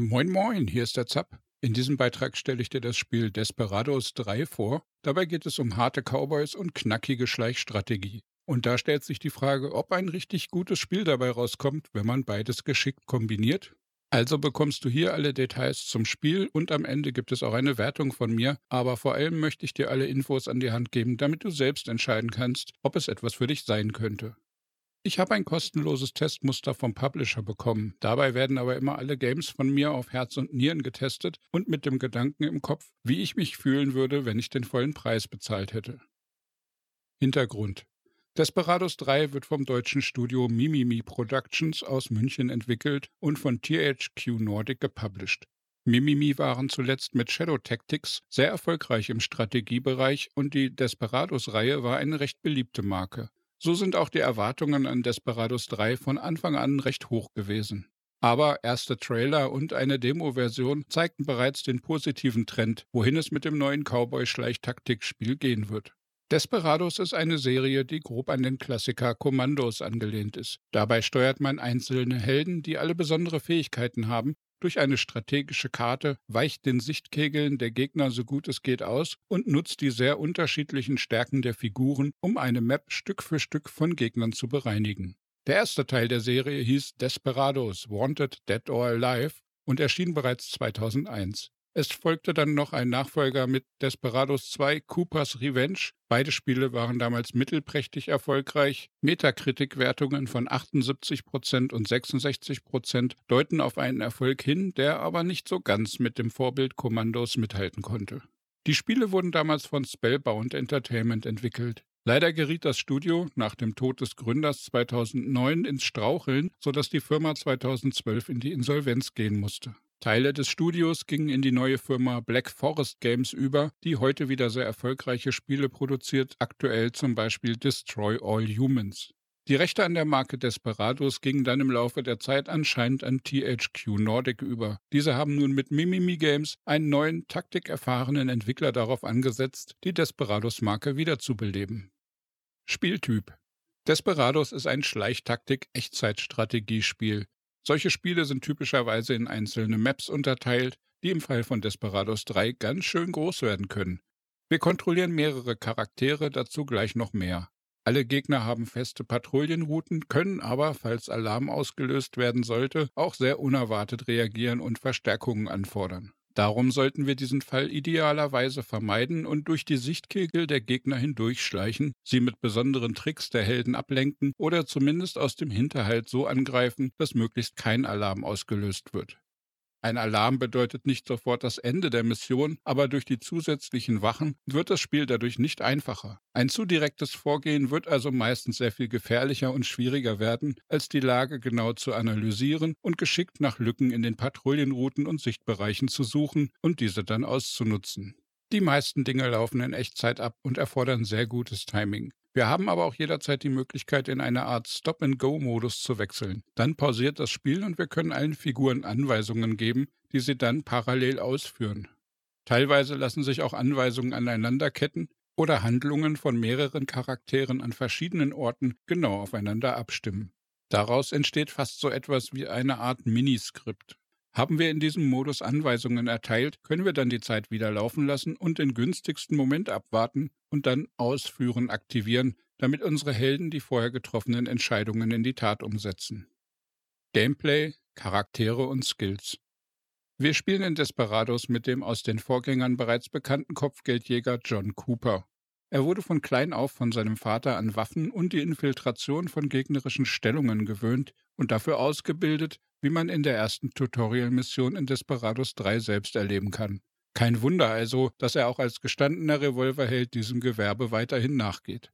Moin Moin, hier ist der Zapp. In diesem Beitrag stelle ich dir das Spiel Desperados 3 vor. Dabei geht es um harte Cowboys und knackige Schleichstrategie. Und da stellt sich die Frage, ob ein richtig gutes Spiel dabei rauskommt, wenn man beides geschickt kombiniert. Also bekommst du hier alle Details zum Spiel und am Ende gibt es auch eine Wertung von mir, aber vor allem möchte ich dir alle Infos an die Hand geben, damit du selbst entscheiden kannst, ob es etwas für dich sein könnte. Ich habe ein kostenloses Testmuster vom Publisher bekommen. Dabei werden aber immer alle Games von mir auf Herz und Nieren getestet und mit dem Gedanken im Kopf, wie ich mich fühlen würde, wenn ich den vollen Preis bezahlt hätte. Hintergrund Desperados 3 wird vom deutschen Studio Mimimi Productions aus München entwickelt und von THQ Nordic gepublished. Mimimi waren zuletzt mit Shadow Tactics sehr erfolgreich im Strategiebereich und die Desperados-Reihe war eine recht beliebte Marke. So sind auch die Erwartungen an Desperados 3 von Anfang an recht hoch gewesen. Aber erste Trailer und eine Demo-Version zeigten bereits den positiven Trend, wohin es mit dem neuen Cowboy-Schleichtaktikspiel gehen wird. Desperados ist eine Serie, die grob an den Klassiker Kommandos angelehnt ist. Dabei steuert man einzelne Helden, die alle besondere Fähigkeiten haben durch eine strategische Karte, weicht den Sichtkegeln der Gegner so gut es geht aus und nutzt die sehr unterschiedlichen Stärken der Figuren, um eine Map Stück für Stück von Gegnern zu bereinigen. Der erste Teil der Serie hieß Desperados, Wanted, Dead or Alive und erschien bereits 2001. Es folgte dann noch ein Nachfolger mit Desperados 2 Cooper's Revenge. Beide Spiele waren damals mittelprächtig erfolgreich. Metacritic-Wertungen von 78% und 66% deuten auf einen Erfolg hin, der aber nicht so ganz mit dem Vorbild Kommandos mithalten konnte. Die Spiele wurden damals von Spellbound Entertainment entwickelt. Leider geriet das Studio nach dem Tod des Gründers 2009 ins Straucheln, sodass die Firma 2012 in die Insolvenz gehen musste. Teile des Studios gingen in die neue Firma Black Forest Games über, die heute wieder sehr erfolgreiche Spiele produziert, aktuell zum Beispiel Destroy All Humans. Die Rechte an der Marke Desperados gingen dann im Laufe der Zeit anscheinend an THQ Nordic über. Diese haben nun mit Mimimi Games einen neuen, taktikerfahrenen Entwickler darauf angesetzt, die Desperados-Marke wiederzubeleben. Spieltyp Desperados ist ein Schleichtaktik-Echtzeitstrategiespiel. Solche Spiele sind typischerweise in einzelne Maps unterteilt, die im Fall von Desperados 3 ganz schön groß werden können. Wir kontrollieren mehrere Charaktere, dazu gleich noch mehr. Alle Gegner haben feste Patrouillenrouten, können aber, falls Alarm ausgelöst werden sollte, auch sehr unerwartet reagieren und Verstärkungen anfordern. Darum sollten wir diesen Fall idealerweise vermeiden und durch die Sichtkegel der Gegner hindurchschleichen, sie mit besonderen Tricks der Helden ablenken oder zumindest aus dem Hinterhalt so angreifen, dass möglichst kein Alarm ausgelöst wird. Ein Alarm bedeutet nicht sofort das Ende der Mission, aber durch die zusätzlichen Wachen wird das Spiel dadurch nicht einfacher. Ein zu direktes Vorgehen wird also meistens sehr viel gefährlicher und schwieriger werden, als die Lage genau zu analysieren und geschickt nach Lücken in den Patrouillenrouten und Sichtbereichen zu suchen und diese dann auszunutzen. Die meisten Dinge laufen in Echtzeit ab und erfordern sehr gutes Timing. Wir haben aber auch jederzeit die Möglichkeit, in eine Art Stop-and-Go-Modus zu wechseln. Dann pausiert das Spiel und wir können allen Figuren Anweisungen geben, die sie dann parallel ausführen. Teilweise lassen sich auch Anweisungen aneinanderketten oder Handlungen von mehreren Charakteren an verschiedenen Orten genau aufeinander abstimmen. Daraus entsteht fast so etwas wie eine Art Miniskript. Haben wir in diesem Modus Anweisungen erteilt, können wir dann die Zeit wieder laufen lassen und den günstigsten Moment abwarten und dann Ausführen aktivieren, damit unsere Helden die vorher getroffenen Entscheidungen in die Tat umsetzen. Gameplay, Charaktere und Skills. Wir spielen in Desperados mit dem aus den Vorgängern bereits bekannten Kopfgeldjäger John Cooper. Er wurde von klein auf von seinem Vater an Waffen und die Infiltration von gegnerischen Stellungen gewöhnt und dafür ausgebildet, wie man in der ersten Tutorial-Mission in Desperados 3 selbst erleben kann. Kein Wunder also, dass er auch als gestandener Revolverheld diesem Gewerbe weiterhin nachgeht.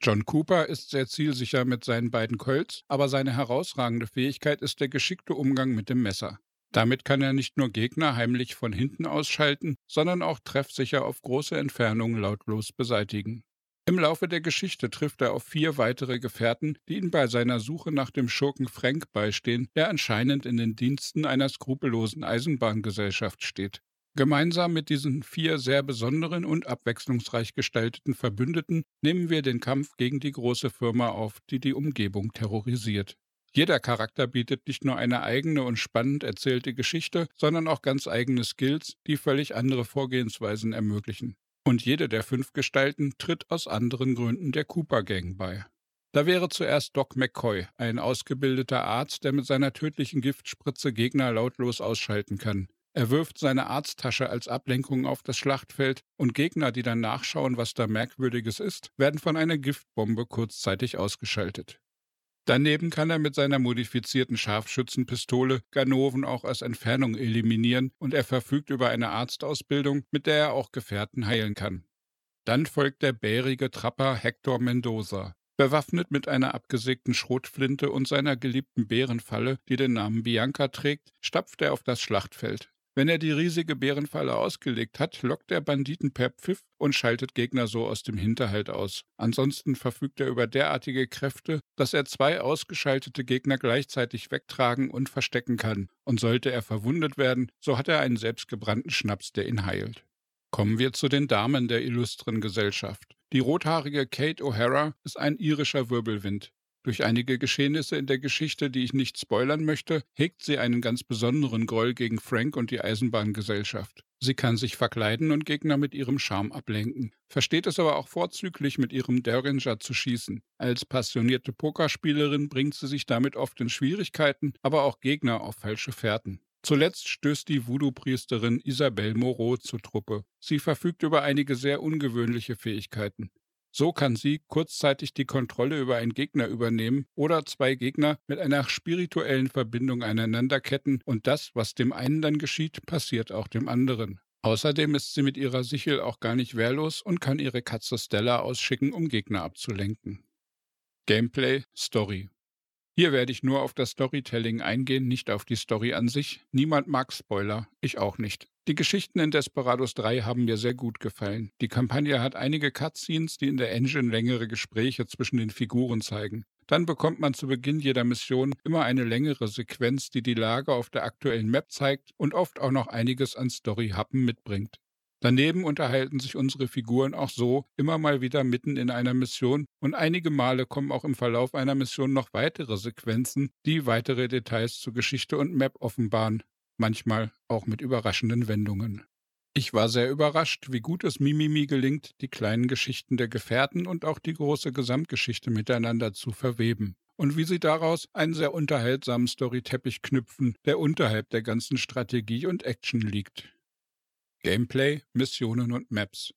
John Cooper ist sehr zielsicher mit seinen beiden Colts, aber seine herausragende Fähigkeit ist der geschickte Umgang mit dem Messer. Damit kann er nicht nur Gegner heimlich von hinten ausschalten, sondern auch treffsicher auf große Entfernungen lautlos beseitigen. Im Laufe der Geschichte trifft er auf vier weitere Gefährten, die ihm bei seiner Suche nach dem Schurken Frank beistehen, der anscheinend in den Diensten einer skrupellosen Eisenbahngesellschaft steht. Gemeinsam mit diesen vier sehr besonderen und abwechslungsreich gestalteten Verbündeten nehmen wir den Kampf gegen die große Firma auf, die die Umgebung terrorisiert. Jeder Charakter bietet nicht nur eine eigene und spannend erzählte Geschichte, sondern auch ganz eigene Skills, die völlig andere Vorgehensweisen ermöglichen. Und jede der fünf Gestalten tritt aus anderen Gründen der Cooper Gang bei. Da wäre zuerst Doc McCoy, ein ausgebildeter Arzt, der mit seiner tödlichen Giftspritze Gegner lautlos ausschalten kann. Er wirft seine Arzttasche als Ablenkung auf das Schlachtfeld und Gegner, die dann nachschauen, was da Merkwürdiges ist, werden von einer Giftbombe kurzzeitig ausgeschaltet. Daneben kann er mit seiner modifizierten Scharfschützenpistole Ganoven auch aus Entfernung eliminieren und er verfügt über eine Arztausbildung, mit der er auch Gefährten heilen kann. Dann folgt der bärige Trapper Hector Mendoza. Bewaffnet mit einer abgesägten Schrotflinte und seiner geliebten Bärenfalle, die den Namen Bianca trägt, stapft er auf das Schlachtfeld. Wenn er die riesige Bärenfalle ausgelegt hat, lockt er Banditen per Pfiff und schaltet Gegner so aus dem Hinterhalt aus. Ansonsten verfügt er über derartige Kräfte, dass er zwei ausgeschaltete Gegner gleichzeitig wegtragen und verstecken kann. Und sollte er verwundet werden, so hat er einen selbstgebrannten Schnaps, der ihn heilt. Kommen wir zu den Damen der illustren Gesellschaft. Die rothaarige Kate O'Hara ist ein irischer Wirbelwind. Durch einige Geschehnisse in der Geschichte, die ich nicht spoilern möchte, hegt sie einen ganz besonderen Groll gegen Frank und die Eisenbahngesellschaft. Sie kann sich verkleiden und Gegner mit ihrem Charme ablenken, versteht es aber auch vorzüglich mit ihrem Derringer zu schießen. Als passionierte Pokerspielerin bringt sie sich damit oft in Schwierigkeiten, aber auch Gegner auf falsche Fährten. Zuletzt stößt die Voodoo-Priesterin Isabelle Moreau zur Truppe. Sie verfügt über einige sehr ungewöhnliche Fähigkeiten. So kann sie kurzzeitig die Kontrolle über einen Gegner übernehmen oder zwei Gegner mit einer spirituellen Verbindung aneinanderketten und das, was dem einen dann geschieht, passiert auch dem anderen. Außerdem ist sie mit ihrer Sichel auch gar nicht wehrlos und kann ihre Katze Stella ausschicken, um Gegner abzulenken. Gameplay Story hier werde ich nur auf das Storytelling eingehen, nicht auf die Story an sich. Niemand mag Spoiler, ich auch nicht. Die Geschichten in Desperados 3 haben mir sehr gut gefallen. Die Kampagne hat einige Cutscenes, die in der Engine längere Gespräche zwischen den Figuren zeigen. Dann bekommt man zu Beginn jeder Mission immer eine längere Sequenz, die die Lage auf der aktuellen Map zeigt und oft auch noch einiges an Story-Happen mitbringt. Daneben unterhalten sich unsere Figuren auch so immer mal wieder mitten in einer Mission und einige Male kommen auch im Verlauf einer Mission noch weitere Sequenzen, die weitere Details zur Geschichte und Map offenbaren, manchmal auch mit überraschenden Wendungen. Ich war sehr überrascht, wie gut es Mimimi gelingt, die kleinen Geschichten der Gefährten und auch die große Gesamtgeschichte miteinander zu verweben und wie sie daraus einen sehr unterhaltsamen Storyteppich knüpfen, der unterhalb der ganzen Strategie und Action liegt. Gameplay, Missionen und Maps.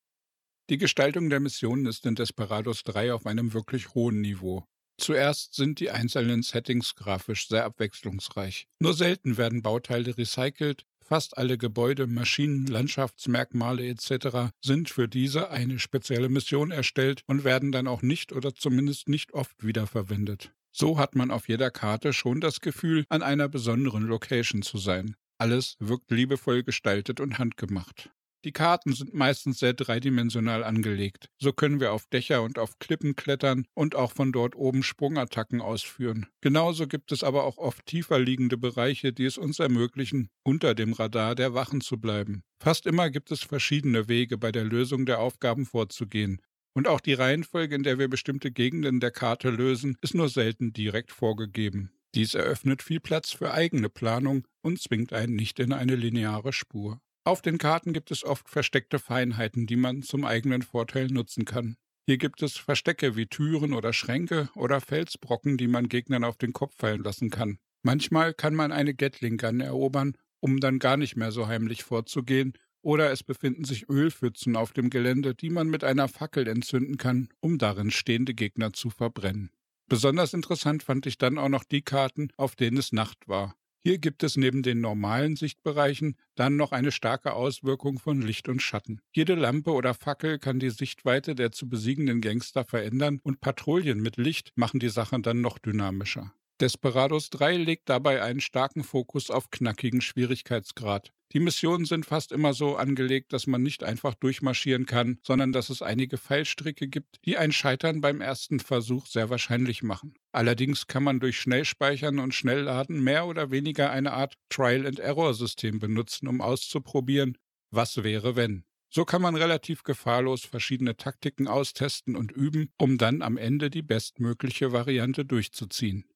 Die Gestaltung der Missionen ist in Desperados 3 auf einem wirklich hohen Niveau. Zuerst sind die einzelnen Settings grafisch sehr abwechslungsreich. Nur selten werden Bauteile recycelt, fast alle Gebäude, Maschinen, Landschaftsmerkmale etc. sind für diese eine spezielle Mission erstellt und werden dann auch nicht oder zumindest nicht oft wiederverwendet. So hat man auf jeder Karte schon das Gefühl, an einer besonderen Location zu sein. Alles wirkt liebevoll gestaltet und handgemacht. Die Karten sind meistens sehr dreidimensional angelegt. So können wir auf Dächer und auf Klippen klettern und auch von dort oben Sprungattacken ausführen. Genauso gibt es aber auch oft tiefer liegende Bereiche, die es uns ermöglichen, unter dem Radar der Wachen zu bleiben. Fast immer gibt es verschiedene Wege, bei der Lösung der Aufgaben vorzugehen. Und auch die Reihenfolge, in der wir bestimmte Gegenden der Karte lösen, ist nur selten direkt vorgegeben. Dies eröffnet viel Platz für eigene Planung und zwingt einen nicht in eine lineare Spur. Auf den Karten gibt es oft versteckte Feinheiten, die man zum eigenen Vorteil nutzen kann. Hier gibt es Verstecke wie Türen oder Schränke oder Felsbrocken, die man Gegnern auf den Kopf fallen lassen kann. Manchmal kann man eine Gatling Gun erobern, um dann gar nicht mehr so heimlich vorzugehen, oder es befinden sich Ölpfützen auf dem Gelände, die man mit einer Fackel entzünden kann, um darin stehende Gegner zu verbrennen. Besonders interessant fand ich dann auch noch die Karten, auf denen es Nacht war. Hier gibt es neben den normalen Sichtbereichen dann noch eine starke Auswirkung von Licht und Schatten. Jede Lampe oder Fackel kann die Sichtweite der zu besiegenden Gangster verändern und Patrouillen mit Licht machen die Sache dann noch dynamischer. Desperados 3 legt dabei einen starken Fokus auf knackigen Schwierigkeitsgrad. Die Missionen sind fast immer so angelegt, dass man nicht einfach durchmarschieren kann, sondern dass es einige Fallstricke gibt, die ein Scheitern beim ersten Versuch sehr wahrscheinlich machen. Allerdings kann man durch Schnellspeichern und Schnellladen mehr oder weniger eine Art Trial-and-Error-System benutzen, um auszuprobieren, was wäre wenn. So kann man relativ gefahrlos verschiedene Taktiken austesten und üben, um dann am Ende die bestmögliche Variante durchzuziehen.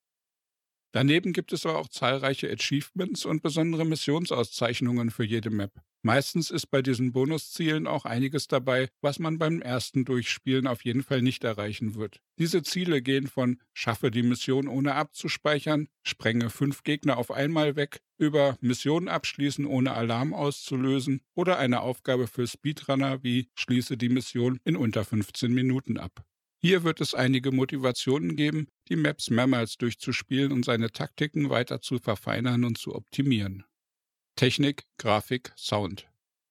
Daneben gibt es aber auch zahlreiche Achievements und besondere Missionsauszeichnungen für jede Map. Meistens ist bei diesen Bonuszielen auch einiges dabei, was man beim ersten Durchspielen auf jeden Fall nicht erreichen wird. Diese Ziele gehen von Schaffe die Mission ohne abzuspeichern, sprenge fünf Gegner auf einmal weg, über Missionen abschließen ohne Alarm auszulösen oder eine Aufgabe für Speedrunner wie Schließe die Mission in unter 15 Minuten ab. Hier wird es einige Motivationen geben, die Maps mehrmals durchzuspielen und seine Taktiken weiter zu verfeinern und zu optimieren. Technik, Grafik, Sound.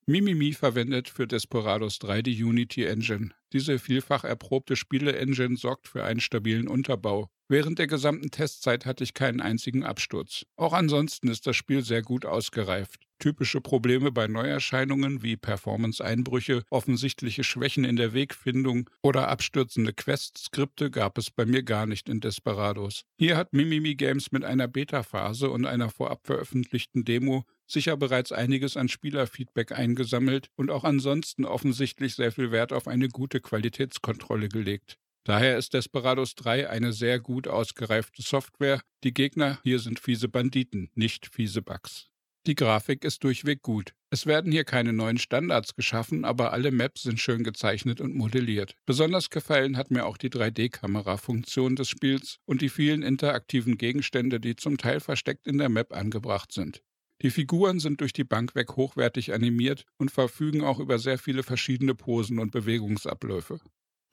Mimimi verwendet für Desperados 3 die Unity Engine. Diese vielfach erprobte Spiele-Engine sorgt für einen stabilen Unterbau. Während der gesamten Testzeit hatte ich keinen einzigen Absturz. Auch ansonsten ist das Spiel sehr gut ausgereift. Typische Probleme bei Neuerscheinungen wie Performance-Einbrüche, offensichtliche Schwächen in der Wegfindung oder abstürzende Quest-Skripte gab es bei mir gar nicht in Desperados. Hier hat Mimimi Games mit einer Beta-Phase und einer vorab veröffentlichten Demo sicher bereits einiges an Spielerfeedback eingesammelt und auch ansonsten offensichtlich sehr viel Wert auf eine gute Qualitätskontrolle gelegt. Daher ist Desperados 3 eine sehr gut ausgereifte Software. Die Gegner hier sind fiese Banditen, nicht fiese Bugs. Die Grafik ist durchweg gut. Es werden hier keine neuen Standards geschaffen, aber alle Maps sind schön gezeichnet und modelliert. Besonders gefallen hat mir auch die 3D-Kamera-Funktion des Spiels und die vielen interaktiven Gegenstände, die zum Teil versteckt in der Map angebracht sind. Die Figuren sind durch die Bank weg hochwertig animiert und verfügen auch über sehr viele verschiedene Posen und Bewegungsabläufe.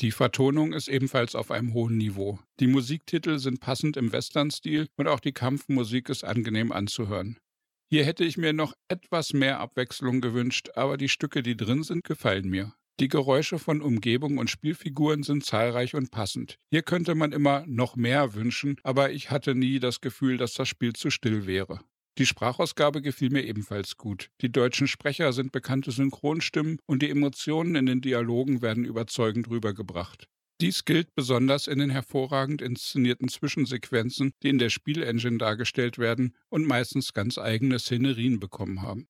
Die Vertonung ist ebenfalls auf einem hohen Niveau. Die Musiktitel sind passend im Western-Stil und auch die Kampfmusik ist angenehm anzuhören. Hier hätte ich mir noch etwas mehr Abwechslung gewünscht, aber die Stücke, die drin sind, gefallen mir. Die Geräusche von Umgebung und Spielfiguren sind zahlreich und passend. Hier könnte man immer noch mehr wünschen, aber ich hatte nie das Gefühl, dass das Spiel zu still wäre. Die Sprachausgabe gefiel mir ebenfalls gut. Die deutschen Sprecher sind bekannte Synchronstimmen und die Emotionen in den Dialogen werden überzeugend rübergebracht. Dies gilt besonders in den hervorragend inszenierten Zwischensequenzen, die in der Spielengine dargestellt werden und meistens ganz eigene Szenerien bekommen haben.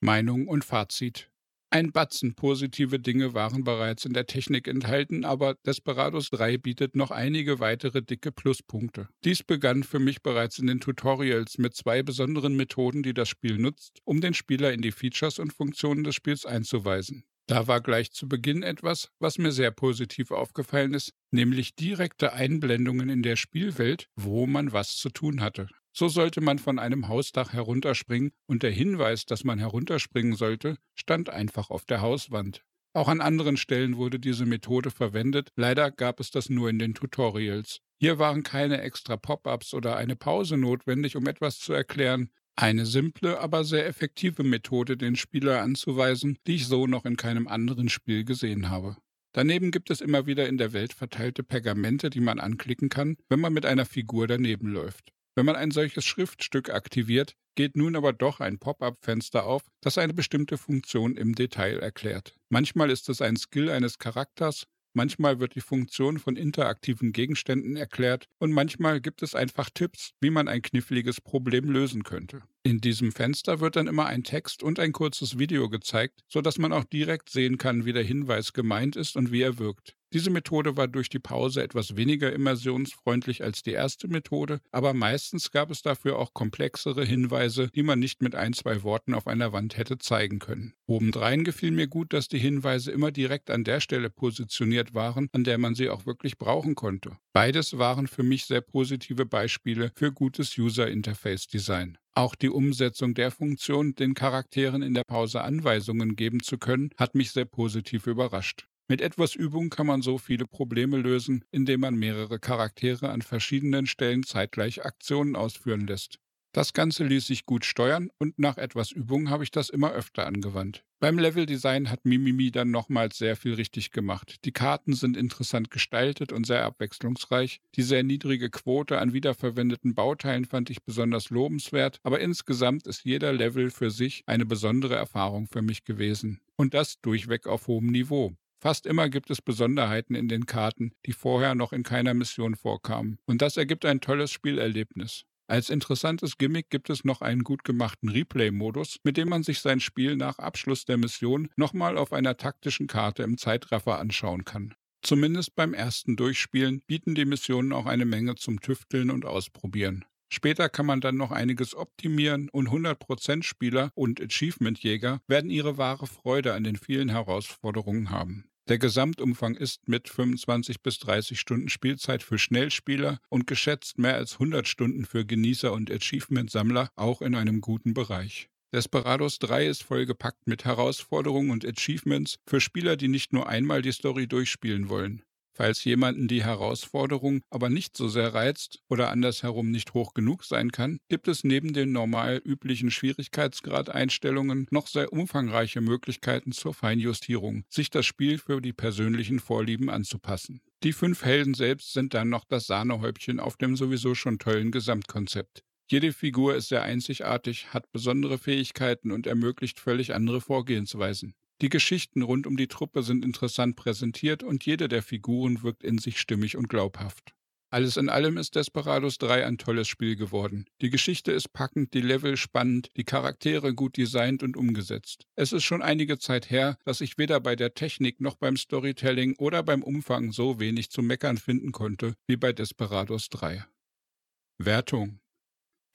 Meinung und Fazit ein Batzen positive Dinge waren bereits in der Technik enthalten, aber Desperados 3 bietet noch einige weitere dicke Pluspunkte. Dies begann für mich bereits in den Tutorials mit zwei besonderen Methoden, die das Spiel nutzt, um den Spieler in die Features und Funktionen des Spiels einzuweisen. Da war gleich zu Beginn etwas, was mir sehr positiv aufgefallen ist, nämlich direkte Einblendungen in der Spielwelt, wo man was zu tun hatte. So sollte man von einem Hausdach herunterspringen und der Hinweis, dass man herunterspringen sollte, stand einfach auf der Hauswand. Auch an anderen Stellen wurde diese Methode verwendet, leider gab es das nur in den Tutorials. Hier waren keine extra Pop-ups oder eine Pause notwendig, um etwas zu erklären. Eine simple, aber sehr effektive Methode, den Spieler anzuweisen, die ich so noch in keinem anderen Spiel gesehen habe. Daneben gibt es immer wieder in der Welt verteilte Pergamente, die man anklicken kann, wenn man mit einer Figur daneben läuft. Wenn man ein solches Schriftstück aktiviert, geht nun aber doch ein Pop-up-Fenster auf, das eine bestimmte Funktion im Detail erklärt. Manchmal ist es ein Skill eines Charakters, manchmal wird die Funktion von interaktiven Gegenständen erklärt und manchmal gibt es einfach Tipps, wie man ein kniffliges Problem lösen könnte. In diesem Fenster wird dann immer ein Text und ein kurzes Video gezeigt, sodass man auch direkt sehen kann, wie der Hinweis gemeint ist und wie er wirkt. Diese Methode war durch die Pause etwas weniger immersionsfreundlich als die erste Methode, aber meistens gab es dafür auch komplexere Hinweise, die man nicht mit ein, zwei Worten auf einer Wand hätte zeigen können. Obendrein gefiel mir gut, dass die Hinweise immer direkt an der Stelle positioniert waren, an der man sie auch wirklich brauchen konnte. Beides waren für mich sehr positive Beispiele für gutes User-Interface-Design. Auch die Umsetzung der Funktion, den Charakteren in der Pause Anweisungen geben zu können, hat mich sehr positiv überrascht. Mit etwas Übung kann man so viele Probleme lösen, indem man mehrere Charaktere an verschiedenen Stellen zeitgleich Aktionen ausführen lässt. Das Ganze ließ sich gut steuern und nach etwas Übung habe ich das immer öfter angewandt. Beim Leveldesign hat Mimimi dann nochmals sehr viel richtig gemacht. Die Karten sind interessant gestaltet und sehr abwechslungsreich. Die sehr niedrige Quote an wiederverwendeten Bauteilen fand ich besonders lobenswert, aber insgesamt ist jeder Level für sich eine besondere Erfahrung für mich gewesen. Und das durchweg auf hohem Niveau. Fast immer gibt es Besonderheiten in den Karten, die vorher noch in keiner Mission vorkamen. Und das ergibt ein tolles Spielerlebnis. Als interessantes Gimmick gibt es noch einen gut gemachten Replay-Modus, mit dem man sich sein Spiel nach Abschluss der Mission nochmal auf einer taktischen Karte im Zeitraffer anschauen kann. Zumindest beim ersten Durchspielen bieten die Missionen auch eine Menge zum Tüfteln und Ausprobieren. Später kann man dann noch einiges optimieren und 100% Spieler und Achievement-Jäger werden ihre wahre Freude an den vielen Herausforderungen haben. Der Gesamtumfang ist mit 25 bis 30 Stunden Spielzeit für Schnellspieler und geschätzt mehr als 100 Stunden für Genießer und Achievement-Sammler auch in einem guten Bereich. Desperados 3 ist vollgepackt mit Herausforderungen und Achievements für Spieler, die nicht nur einmal die Story durchspielen wollen. Falls jemanden die Herausforderung aber nicht so sehr reizt oder andersherum nicht hoch genug sein kann, gibt es neben den normal üblichen Schwierigkeitsgrad-Einstellungen noch sehr umfangreiche Möglichkeiten zur Feinjustierung, sich das Spiel für die persönlichen Vorlieben anzupassen. Die fünf Helden selbst sind dann noch das Sahnehäubchen auf dem sowieso schon tollen Gesamtkonzept. Jede Figur ist sehr einzigartig, hat besondere Fähigkeiten und ermöglicht völlig andere Vorgehensweisen. Die Geschichten rund um die Truppe sind interessant präsentiert und jede der Figuren wirkt in sich stimmig und glaubhaft. Alles in allem ist Desperados 3 ein tolles Spiel geworden. Die Geschichte ist packend, die Level spannend, die Charaktere gut designt und umgesetzt. Es ist schon einige Zeit her, dass ich weder bei der Technik noch beim Storytelling oder beim Umfang so wenig zu meckern finden konnte wie bei Desperados 3. Wertung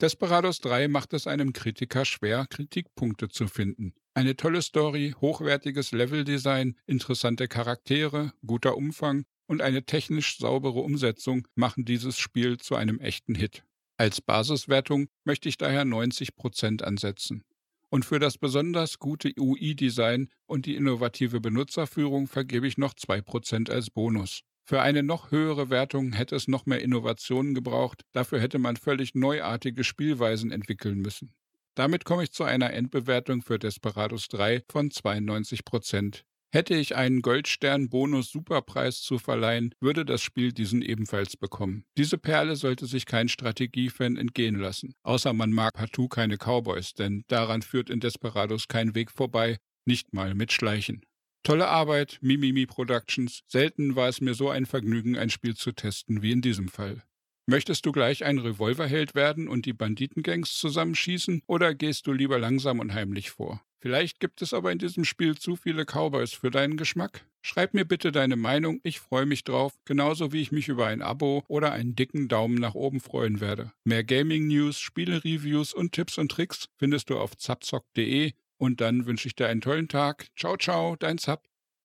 Desperados 3 macht es einem Kritiker schwer, Kritikpunkte zu finden. Eine tolle Story, hochwertiges Leveldesign, interessante Charaktere, guter Umfang und eine technisch saubere Umsetzung machen dieses Spiel zu einem echten Hit. Als Basiswertung möchte ich daher 90% ansetzen. Und für das besonders gute UI-Design und die innovative Benutzerführung vergebe ich noch 2% als Bonus. Für eine noch höhere Wertung hätte es noch mehr Innovationen gebraucht, dafür hätte man völlig neuartige Spielweisen entwickeln müssen. Damit komme ich zu einer Endbewertung für Desperados 3 von 92 Prozent. Hätte ich einen Goldstern-Bonus-Superpreis zu verleihen, würde das Spiel diesen ebenfalls bekommen. Diese Perle sollte sich kein Strategiefan entgehen lassen. Außer man mag partout keine Cowboys, denn daran führt in Desperados kein Weg vorbei, nicht mal mit Schleichen. Tolle Arbeit, Mimimi Productions. Selten war es mir so ein Vergnügen, ein Spiel zu testen wie in diesem Fall. Möchtest du gleich ein Revolverheld werden und die Banditengangs zusammenschießen oder gehst du lieber langsam und heimlich vor? Vielleicht gibt es aber in diesem Spiel zu viele Cowboys für deinen Geschmack. Schreib mir bitte deine Meinung, ich freue mich drauf, genauso wie ich mich über ein Abo oder einen dicken Daumen nach oben freuen werde. Mehr Gaming-News, Spiele-Reviews und Tipps und Tricks findest du auf zapzock.de und dann wünsche ich dir einen tollen Tag. Ciao, ciao, dein Zap.